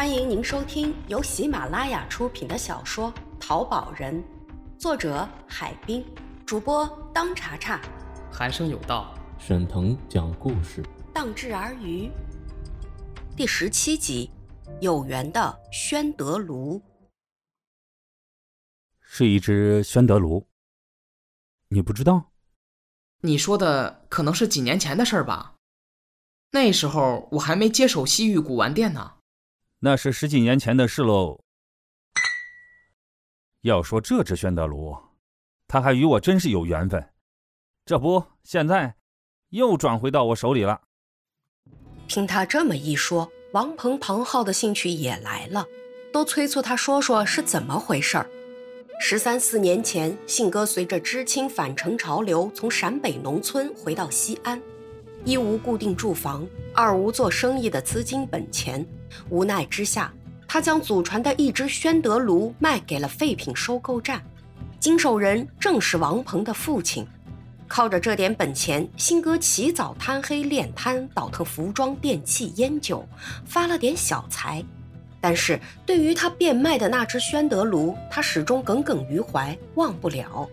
欢迎您收听由喜马拉雅出品的小说《淘宝人》，作者海滨，主播当查查，寒生有道，沈腾讲故事，荡志而渔。第十七集，有缘的宣德炉，是一只宣德炉。你不知道？你说的可能是几年前的事儿吧？那时候我还没接手西域古玩店呢。那是十几年前的事喽。要说这只宣德炉，它还与我真是有缘分。这不，现在又转回到我手里了。听他这么一说，王鹏、庞浩的兴趣也来了，都催促他说说是怎么回事儿。十三四年前，信哥随着知青返城潮流，从陕北农村回到西安。一无固定住房，二无做生意的资金本钱，无奈之下，他将祖传的一只宣德炉卖给了废品收购站，经手人正是王鹏的父亲。靠着这点本钱，新哥起早贪黑练摊，倒腾服装、电器、烟酒，发了点小财。但是对于他变卖的那只宣德炉，他始终耿耿于怀，忘不了。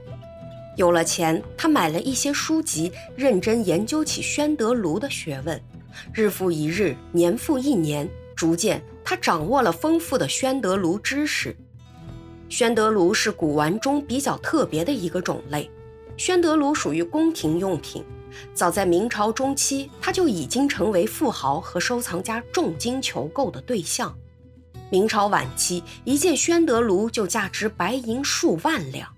有了钱，他买了一些书籍，认真研究起宣德炉的学问。日复一日，年复一年，逐渐他掌握了丰富的宣德炉知识。宣德炉是古玩中比较特别的一个种类。宣德炉属于宫廷用品，早在明朝中期，它就已经成为富豪和收藏家重金求购的对象。明朝晚期，一件宣德炉就价值白银数万两。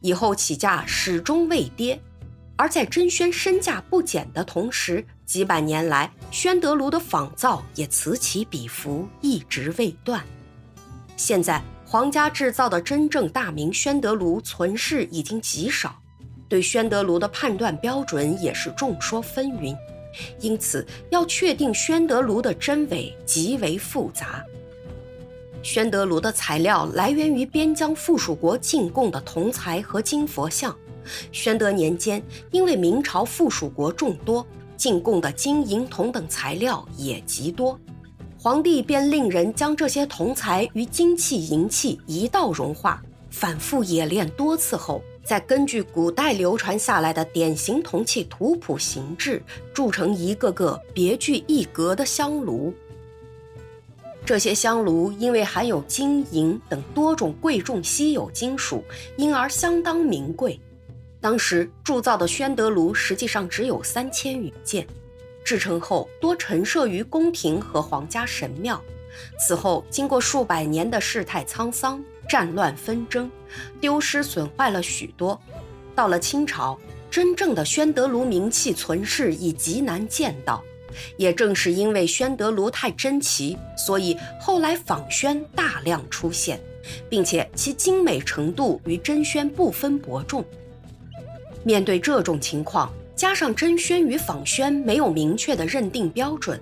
以后起价始终未跌，而在真宣身价不减的同时，几百年来宣德炉的仿造也此起彼伏，一直未断。现在皇家制造的真正大明宣德炉存世已经极少，对宣德炉的判断标准也是众说纷纭，因此要确定宣德炉的真伪极为复杂。宣德炉的材料来源于边疆附属国进贡的铜材和金佛像。宣德年间，因为明朝附属国众多，进贡的金银铜等材料也极多，皇帝便令人将这些铜材与金器银器一道融化，反复冶炼多次后，再根据古代流传下来的典型铜器图谱形制，铸成一个个别具一格的香炉。这些香炉因为含有金银等多种贵重稀有金属，因而相当名贵。当时铸造的宣德炉实际上只有三千余件，制成后多陈设于宫廷和皇家神庙。此后经过数百年的世态沧桑、战乱纷争，丢失损坏了许多。到了清朝，真正的宣德炉名器存世已极难见到。也正是因为宣德炉太珍奇，所以后来仿宣大量出现，并且其精美程度与真宣不分伯仲。面对这种情况，加上真宣与仿宣没有明确的认定标准，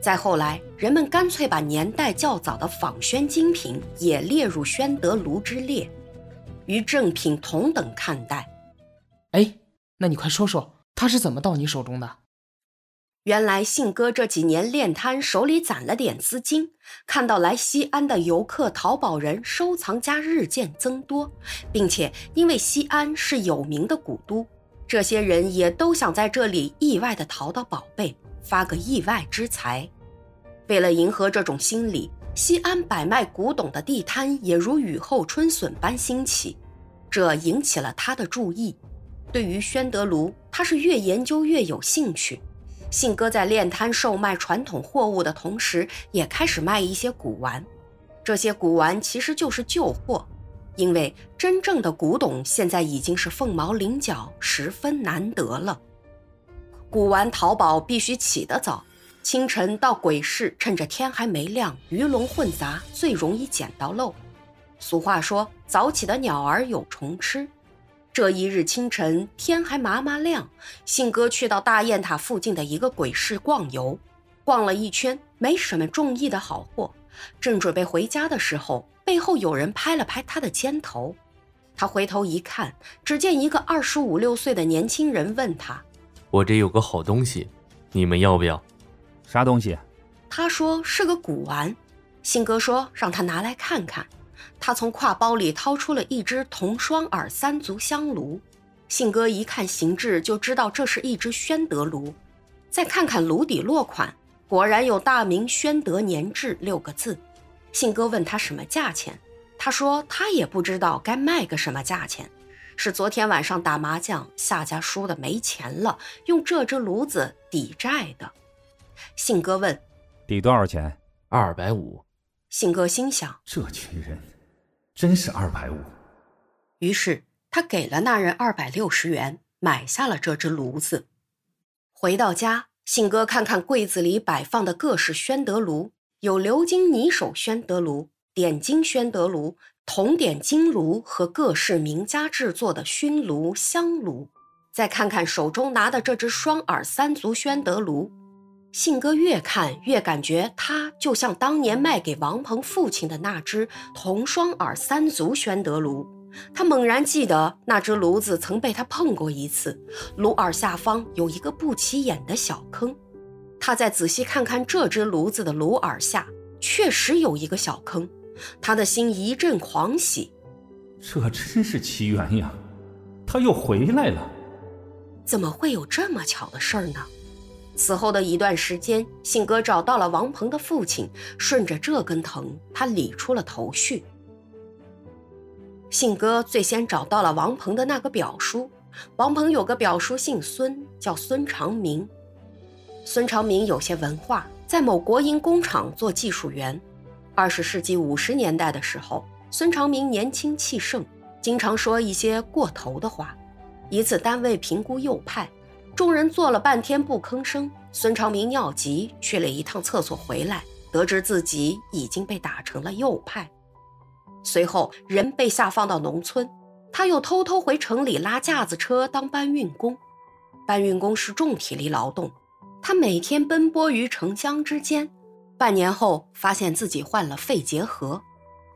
再后来，人们干脆把年代较早的仿宣精品也列入宣德炉之列，与正品同等看待。哎，那你快说说，它是怎么到你手中的？原来信哥这几年练摊，手里攒了点资金，看到来西安的游客、淘宝人、收藏家日渐增多，并且因为西安是有名的古都，这些人也都想在这里意外的淘到宝贝，发个意外之财。为了迎合这种心理，西安摆卖古董的地摊也如雨后春笋般兴起，这引起了他的注意。对于宣德炉，他是越研究越有兴趣。信哥在练摊售卖传统货物的同时，也开始卖一些古玩。这些古玩其实就是旧货，因为真正的古董现在已经是凤毛麟角，十分难得了。古玩淘宝必须起得早，清晨到鬼市，趁着天还没亮，鱼龙混杂，最容易捡到漏。俗话说：“早起的鸟儿有虫吃。”这一日清晨，天还麻麻亮，信哥去到大雁塔附近的一个鬼市逛游，逛了一圈，没什么中意的好货。正准备回家的时候，背后有人拍了拍他的肩头。他回头一看，只见一个二十五六岁的年轻人问他：“我这有个好东西，你们要不要？啥东西？”他说：“是个古玩。”信哥说让他拿来看看。他从挎包里掏出了一只铜双耳三足香炉。信哥一看形制就知道这是一只宣德炉。再看看炉底落款，果然有“大明宣德年制”六个字。信哥问他什么价钱，他说他也不知道该卖个什么价钱。是昨天晚上打麻将，下家输的没钱了，用这只炉子抵债的。信哥问：“抵多少钱？”“二百五。”信哥心想：“这群人，真是二百五。”于是他给了那人二百六十元，买下了这只炉子。回到家，信哥看看柜子里摆放的各式宣德炉，有鎏金泥手宣德炉、点金宣德炉。铜点金炉和各式名家制作的熏炉、香炉，再看看手中拿的这只双耳三足宣德炉，信哥越看越感觉它就像当年卖给王鹏父亲的那只铜双耳三足宣德炉。他猛然记得那只炉子曾被他碰过一次，炉耳下方有一个不起眼的小坑。他再仔细看看这只炉子的炉耳下，确实有一个小坑。他的心一阵狂喜，这真是奇缘呀！他又回来了，怎么会有这么巧的事儿呢？此后的一段时间，信哥找到了王鹏的父亲，顺着这根藤，他理出了头绪。信哥最先找到了王鹏的那个表叔，王鹏有个表叔姓孙，叫孙长明。孙长明有些文化，在某国营工厂做技术员。二十世纪五十年代的时候，孙长明年轻气盛，经常说一些过头的话。一次单位评估右派，众人坐了半天不吭声。孙长明尿急，去了一趟厕所，回来得知自己已经被打成了右派。随后人被下放到农村，他又偷偷回城里拉架子车当搬运工。搬运工是重体力劳动，他每天奔波于城乡之间。半年后，发现自己患了肺结核，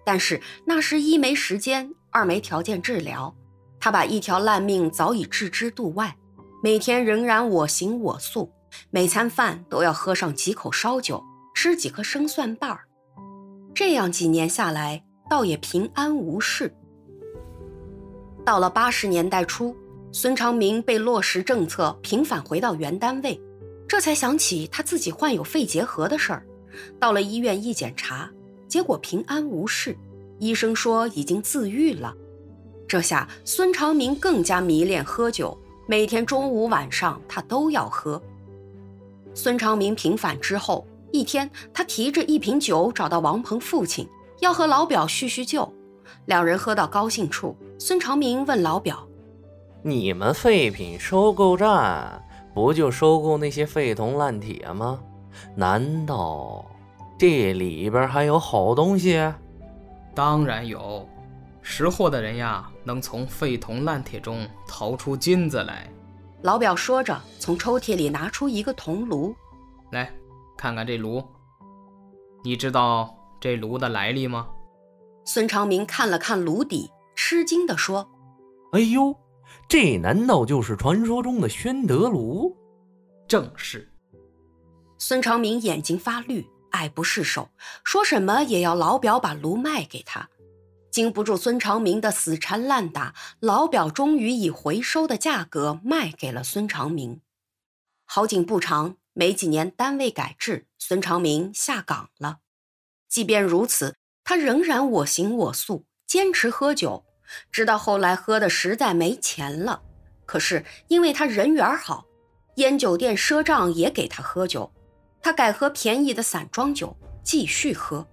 但是那时一没时间，二没条件治疗。他把一条烂命早已置之度外，每天仍然我行我素，每餐饭都要喝上几口烧酒，吃几颗生蒜瓣儿。这样几年下来，倒也平安无事。到了八十年代初，孙长明被落实政策，平返回到原单位，这才想起他自己患有肺结核的事儿。到了医院一检查，结果平安无事，医生说已经自愈了。这下孙长明更加迷恋喝酒，每天中午晚上他都要喝。孙长明平反之后，一天他提着一瓶酒找到王鹏父亲，要和老表叙叙旧。两人喝到高兴处，孙长明问老表：“你们废品收购站不就收购那些废铜烂铁吗？”难道这里边还有好东西？当然有，识货的人呀，能从废铜烂铁中淘出金子来。老表说着，从抽屉里拿出一个铜炉，来看看这炉。你知道这炉的来历吗？孙长明看了看炉底，吃惊地说：“哎呦，这难道就是传说中的宣德炉？正是。”孙长明眼睛发绿，爱不释手，说什么也要老表把炉卖给他。经不住孙长明的死缠烂打，老表终于以回收的价格卖给了孙长明。好景不长，没几年单位改制，孙长明下岗了。即便如此，他仍然我行我素，坚持喝酒，直到后来喝的实在没钱了。可是因为他人缘好，烟酒店赊账也给他喝酒。他改喝便宜的散装酒，继续喝，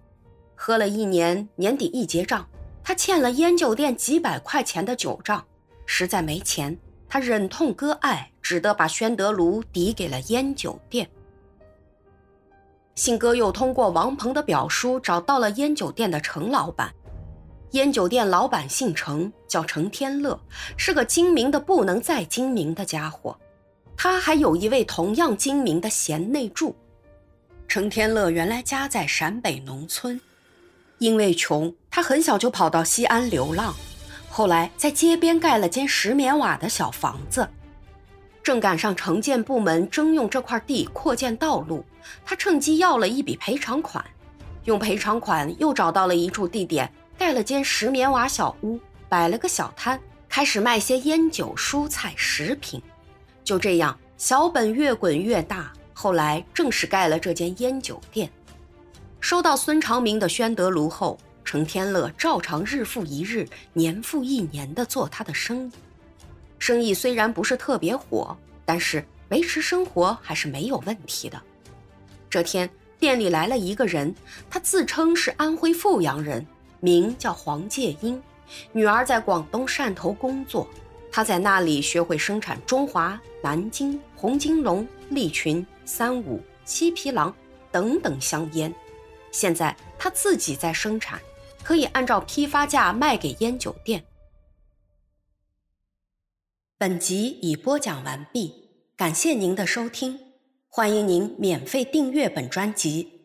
喝了一年，年底一结账，他欠了烟酒店几百块钱的酒账，实在没钱，他忍痛割爱，只得把宣德炉抵给了烟酒店。信哥又通过王鹏的表叔找到了烟酒店的程老板，烟酒店老板姓程，叫程天乐，是个精明的不能再精明的家伙，他还有一位同样精明的贤内助。程天乐原来家在陕北农村，因为穷，他很小就跑到西安流浪，后来在街边盖了间石棉瓦的小房子。正赶上城建部门征用这块地扩建道路，他趁机要了一笔赔偿款。用赔偿款又找到了一处地点，盖了间石棉瓦小屋，摆了个小摊，开始卖些烟酒、蔬菜、食品。就这样，小本越滚越大。后来正式盖了这间烟酒店。收到孙长明的宣德炉后，程天乐照常日复一日、年复一年地做他的生意。生意虽然不是特别火，但是维持生活还是没有问题的。这天，店里来了一个人，他自称是安徽阜阳人，名叫黄介英，女儿在广东汕头工作。他在那里学会生产中华、南京、红金龙、利群、三五、七匹狼等等香烟，现在他自己在生产，可以按照批发价卖给烟酒店。本集已播讲完毕，感谢您的收听，欢迎您免费订阅本专辑。